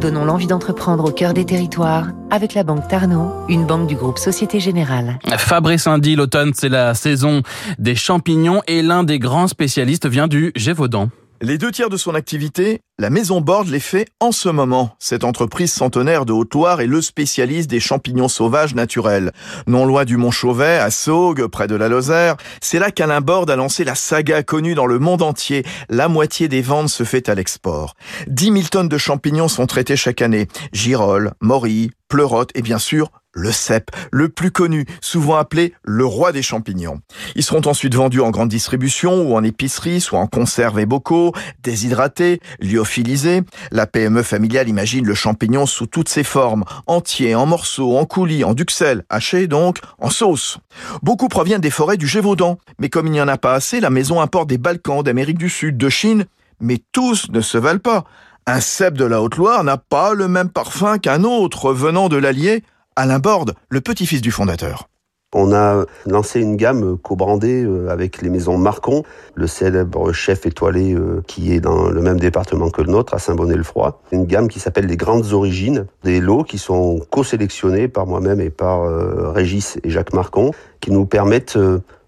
Donnons l'envie d'entreprendre au cœur des territoires avec la Banque Tarno, une banque du groupe Société Générale. Fabrice Indy, l'automne, c'est la saison des champignons et l'un des grands spécialistes vient du Gévaudan. Les deux tiers de son activité, la Maison Borde les fait en ce moment. Cette entreprise centenaire de Haute-Loire est le spécialiste des champignons sauvages naturels. Non loin du Mont Chauvet, à Saugues, près de la Lozère, c'est là qu'Alain Borde a lancé la saga connue dans le monde entier. La moitié des ventes se fait à l'export. 10 000 tonnes de champignons sont traités chaque année. Girolles, morilles, pleurotes et bien sûr le cèpe, le plus connu, souvent appelé le roi des champignons. Ils seront ensuite vendus en grande distribution ou en épicerie, soit en conserve et bocaux, déshydratés, lyophilisés. La PME familiale imagine le champignon sous toutes ses formes, entier, en morceaux, en coulis, en duxelles, haché donc, en sauce. Beaucoup proviennent des forêts du Gévaudan, mais comme il n'y en a pas assez, la maison importe des Balkans, d'Amérique du Sud, de Chine, mais tous ne se valent pas. Un cèpe de la Haute-Loire n'a pas le même parfum qu'un autre venant de l'Allier Alain Borde, le petit-fils du fondateur. On a lancé une gamme co-brandée euh, avec les maisons Marcon, le célèbre chef étoilé euh, qui est dans le même département que le nôtre, à Saint-Bonnet-le-Froid. Une gamme qui s'appelle les Grandes Origines, des lots qui sont co-sélectionnés par moi-même et par euh, Régis et Jacques Marcon, qui nous permettent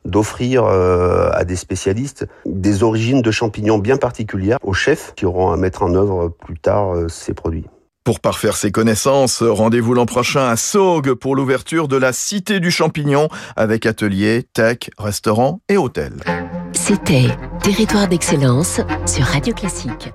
d'offrir à des spécialistes des origines de champignons bien particulières aux chefs qui auront à mettre en œuvre plus tard ces produits. Pour parfaire ses connaissances, rendez-vous l'an prochain à Saugues pour l'ouverture de la Cité du Champignon avec atelier, tech, restaurant et hôtel. C'était Territoire d'excellence sur Radio Classique.